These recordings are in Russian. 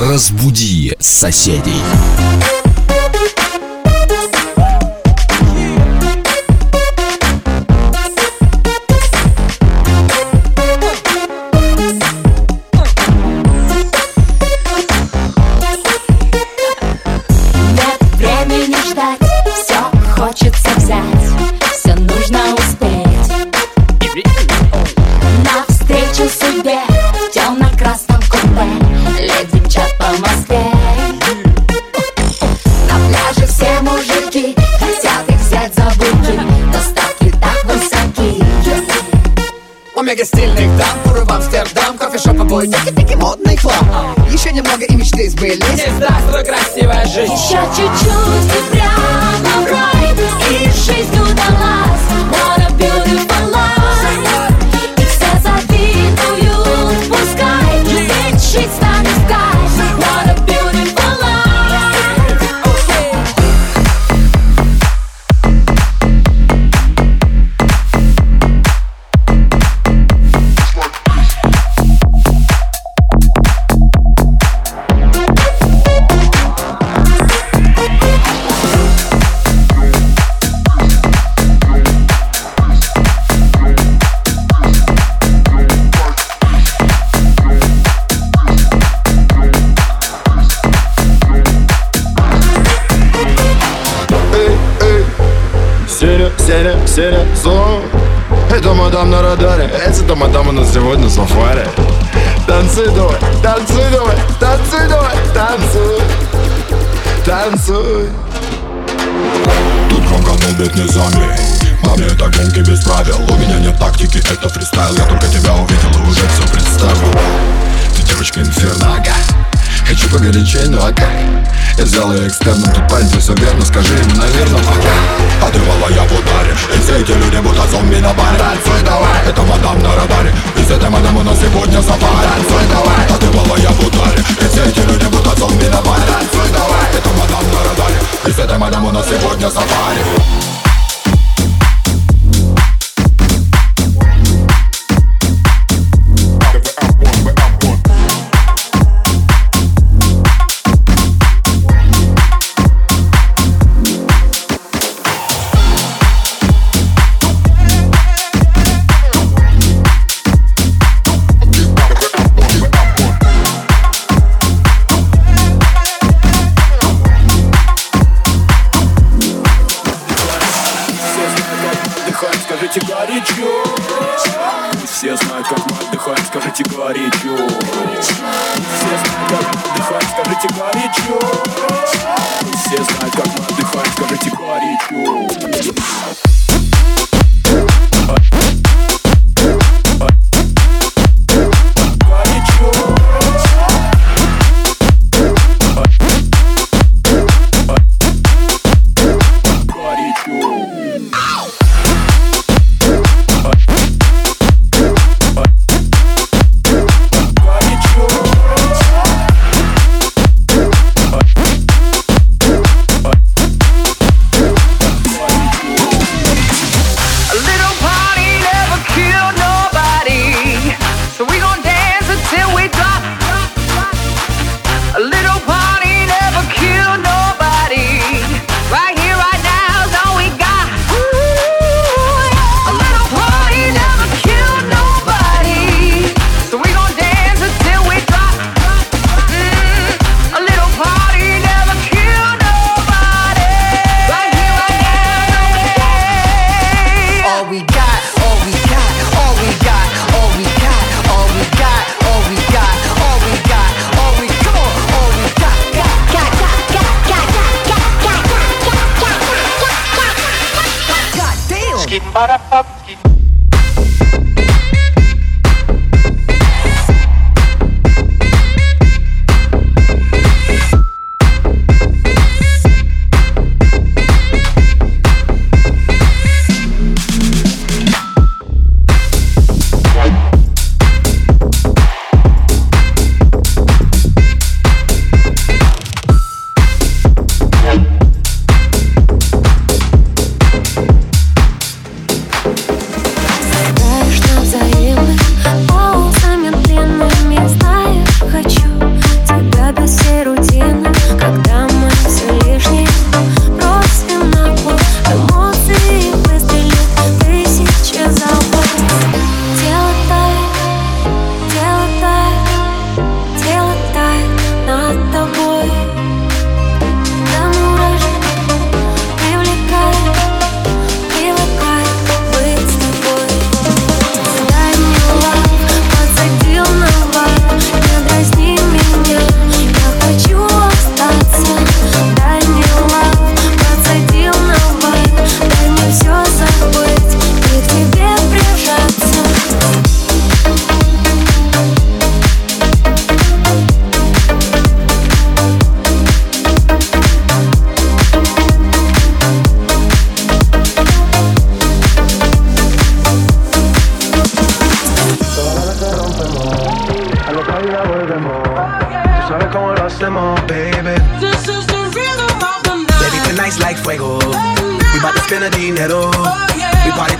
Разбуди соседей. Обои, таки-таки модный хлам Еще немного и мечты сбылись. Здравствуй, красивая жизнь. Еще чуть-чуть и прямо в рай И жизнь удалась фристайл Я только тебя увидел и уже все представил. Ты девочка инфернага Хочу погорячей, ну ага. Я сделаю экстерном, тут парень, ты все верно Скажи ему, наверное, ага. А ты вала, я в ударе И все эти люди будто зомби на баре. Танцуй давай. Это мадам на радаре. И с этой мадам у нас сегодня сафари Танцуй давай. А ты вала, я в ударе. И все эти люди будто зомби на баре. Танцуй давай. Это мадам на радаре. И с этой мадам у нас сегодня сафари Barapatsky. We party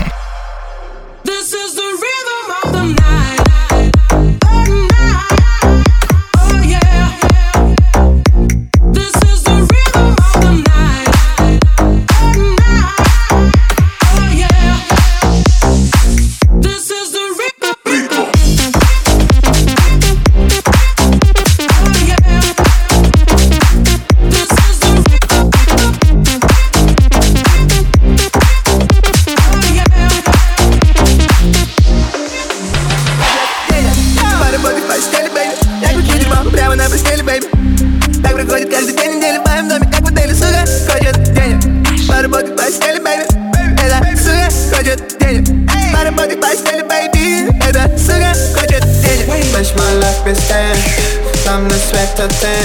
te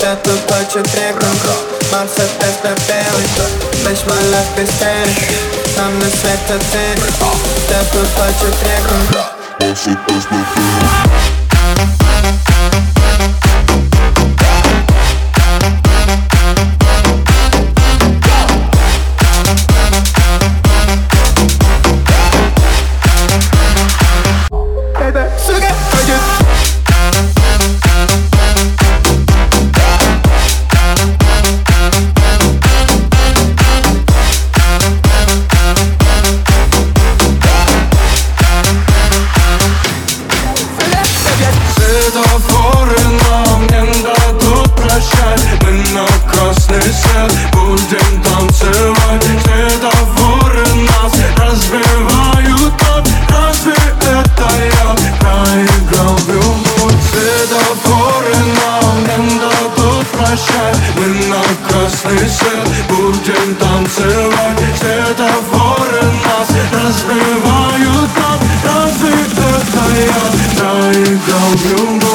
De atâta ce treacă M-am să te stăpel Deci mă las pe stare Am lăsat te De atâta ce treacă M-am să te stăpel go, you go.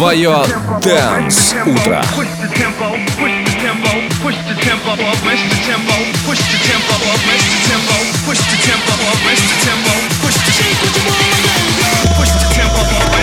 Твое dance, Утро. Push the tempo up,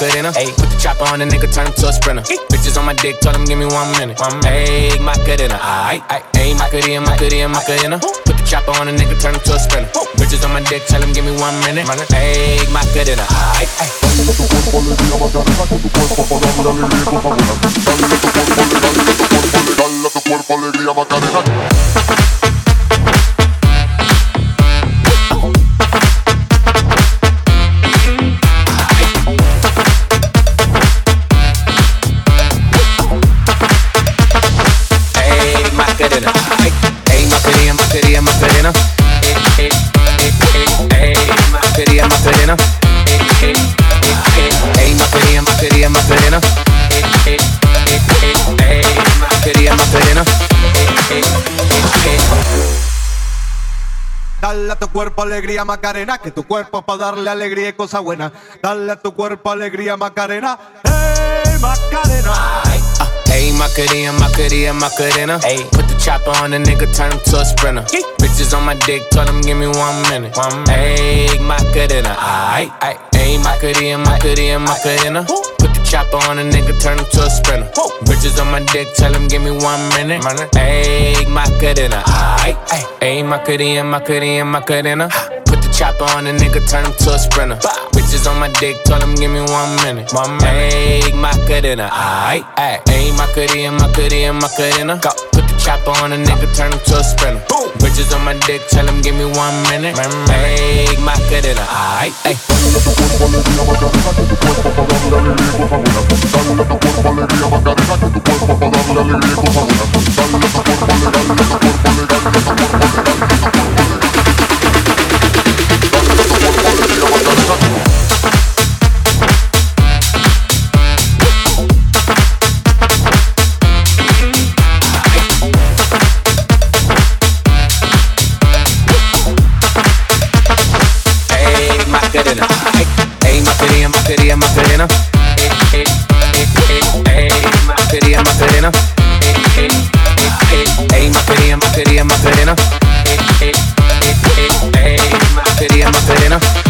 Macarena, Macarena. Hey, put the chopper on the nigga, turn him to a sprinter. Bitches on my dick, tell him give me one minute. One minute. Hey, Macarena, aight, aight. Hey, Macarena, Macarena, Macarena. Put the chopper on the nigga, turn him to a sprinter. Bitches on my dick, tell him give me one minute. Hey, Macarena, aight, aight. Dale a tu cuerpo alegría Macarena. Cuerpo alegría Macarena, que tu cuerpo para darle alegría y cosa buena. Dale a tu cuerpo alegría Macarena, hey Macarena. Hey, Macarena, Macarena, Macarena. Hey, put the chopper on the nigga, turn him to a sprinter. Bitches on my dick, tell him give me one minute. One Hey, Macarena, aight, aight. Hey, Macarena, Macarena, Macarena. Chopper on a nigga, turn him to a sprinter. Bitches on my dick, tell him give me one minute. Hey, Macarena. Hey, Macarena, Macarena, Macarena. Put the chopper on a nigga, turn him to a sprinter. Bitches on my dick, tell him give me one minute. One minute. Hey, Macarena, aight, aight. Hey, Macarena, Macarena, Macarena. Go. Put the chopper on a nigga, turn him to a sprinter. Bitches on my dick, tell him give me one minute. Hey, Macarena, aight, aight. Hey, Macería, Macería, Macerena. Eh, eh, eh, Macería, Macerena. Ey, Macería, Macería, Macerena. Ey, Macería, Macerena.